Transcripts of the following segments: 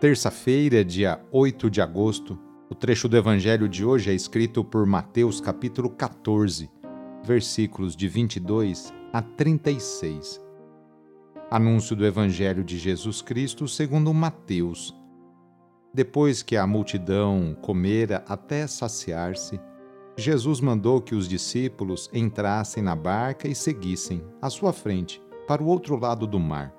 Terça-feira, dia 8 de agosto, o trecho do evangelho de hoje é escrito por Mateus, capítulo 14, versículos de 22 a 36. Anúncio do evangelho de Jesus Cristo segundo Mateus. Depois que a multidão comera até saciar-se, Jesus mandou que os discípulos entrassem na barca e seguissem à sua frente, para o outro lado do mar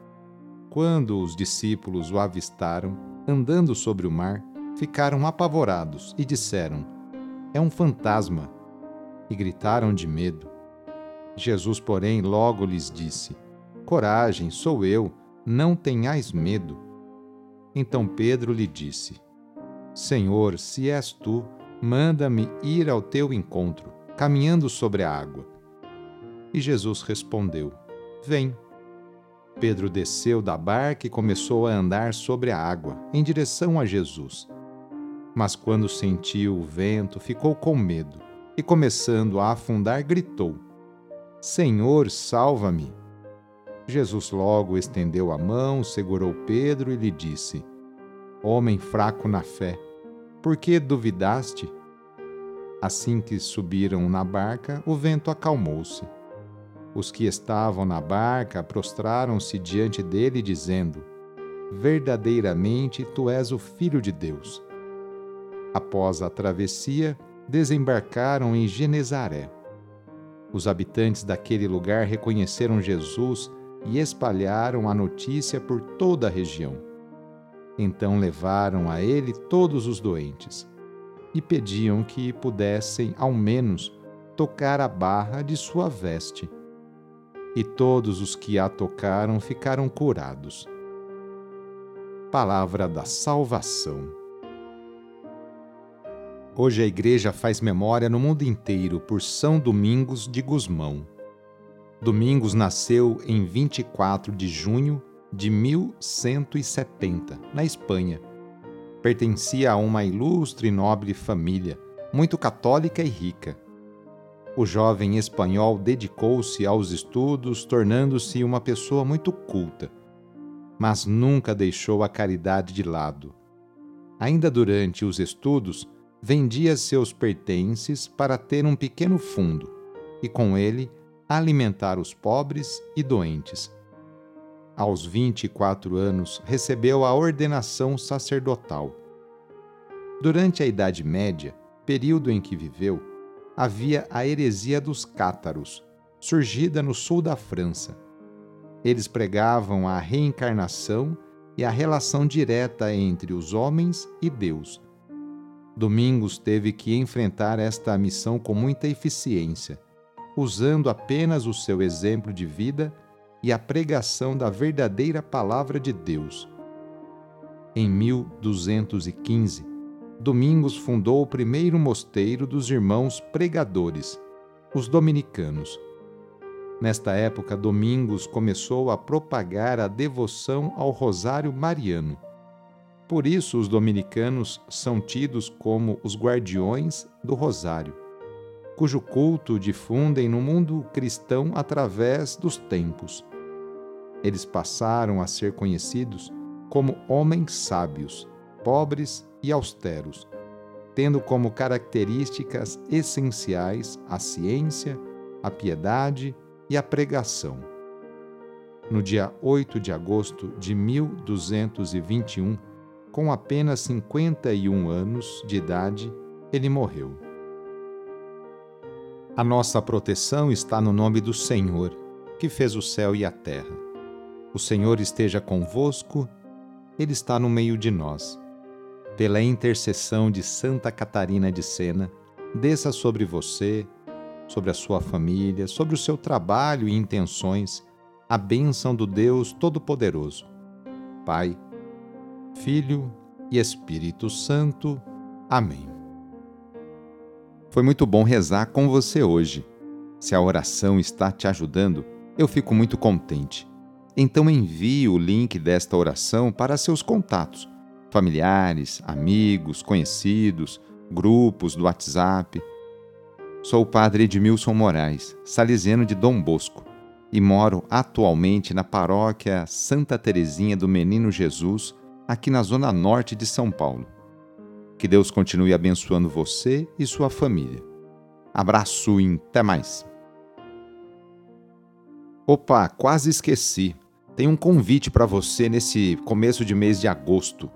Quando os discípulos o avistaram, andando sobre o mar, ficaram apavorados e disseram: É um fantasma! E gritaram de medo. Jesus, porém, logo lhes disse: Coragem, sou eu, não tenhais medo. Então Pedro lhe disse: Senhor, se és tu, manda-me ir ao teu encontro, caminhando sobre a água. E Jesus respondeu: Vem. Pedro desceu da barca e começou a andar sobre a água, em direção a Jesus. Mas quando sentiu o vento, ficou com medo e, começando a afundar, gritou: Senhor, salva-me! Jesus logo estendeu a mão, segurou Pedro e lhe disse: Homem fraco na fé, por que duvidaste? Assim que subiram na barca, o vento acalmou-se os que estavam na barca prostraram-se diante dele, dizendo: Verdadeiramente tu és o Filho de Deus. Após a travessia, desembarcaram em Genezaré. Os habitantes daquele lugar reconheceram Jesus e espalharam a notícia por toda a região. Então levaram a ele todos os doentes e pediam que pudessem, ao menos, tocar a barra de sua veste e todos os que a tocaram ficaram curados. Palavra da Salvação. Hoje a Igreja faz memória no mundo inteiro por São Domingos de Gusmão. Domingos nasceu em 24 de junho de 1170, na Espanha. Pertencia a uma ilustre e nobre família, muito católica e rica o jovem espanhol dedicou-se aos estudos, tornando-se uma pessoa muito culta, mas nunca deixou a caridade de lado. Ainda durante os estudos, vendia seus pertences para ter um pequeno fundo e, com ele, alimentar os pobres e doentes. Aos 24 anos, recebeu a ordenação sacerdotal. Durante a Idade Média, período em que viveu, havia a heresia dos cátaros, surgida no sul da França. Eles pregavam a reencarnação e a relação direta entre os homens e Deus. Domingos teve que enfrentar esta missão com muita eficiência, usando apenas o seu exemplo de vida e a pregação da verdadeira palavra de Deus. Em 1215, Domingos fundou o primeiro mosteiro dos irmãos pregadores, os dominicanos. Nesta época, Domingos começou a propagar a devoção ao Rosário Mariano. Por isso, os dominicanos são tidos como os guardiões do Rosário, cujo culto difundem no mundo cristão através dos tempos. Eles passaram a ser conhecidos como homens sábios, pobres e austeros, tendo como características essenciais a ciência, a piedade e a pregação. No dia 8 de agosto de 1221, com apenas 51 anos de idade, ele morreu. A nossa proteção está no nome do Senhor, que fez o céu e a terra. O Senhor esteja convosco, ele está no meio de nós. Pela intercessão de Santa Catarina de Sena, desça sobre você, sobre a sua família, sobre o seu trabalho e intenções, a bênção do Deus Todo-Poderoso. Pai, Filho e Espírito Santo. Amém. Foi muito bom rezar com você hoje. Se a oração está te ajudando, eu fico muito contente. Então envie o link desta oração para seus contatos, familiares, amigos, conhecidos, grupos do WhatsApp. Sou o padre Edmilson Moraes, salesiano de Dom Bosco, e moro atualmente na paróquia Santa Teresinha do Menino Jesus, aqui na zona norte de São Paulo. Que Deus continue abençoando você e sua família. Abraço e até mais. Opa, quase esqueci. Tem um convite para você nesse começo de mês de agosto.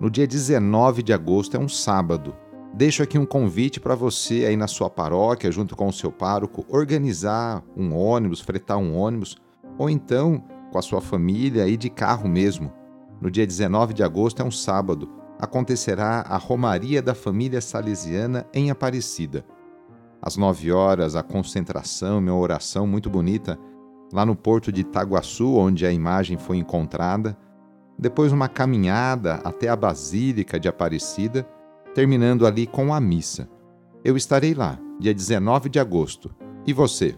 No dia 19 de agosto é um sábado. Deixo aqui um convite para você aí na sua paróquia, junto com o seu pároco, organizar um ônibus, fretar um ônibus, ou então com a sua família e de carro mesmo. No dia 19 de agosto, é um sábado, acontecerá a Romaria da Família Salesiana em Aparecida. Às 9 horas, a concentração, uma oração muito bonita, lá no porto de Itaguaçu, onde a imagem foi encontrada. Depois, uma caminhada até a Basílica de Aparecida, terminando ali com a missa. Eu estarei lá, dia 19 de agosto. E você?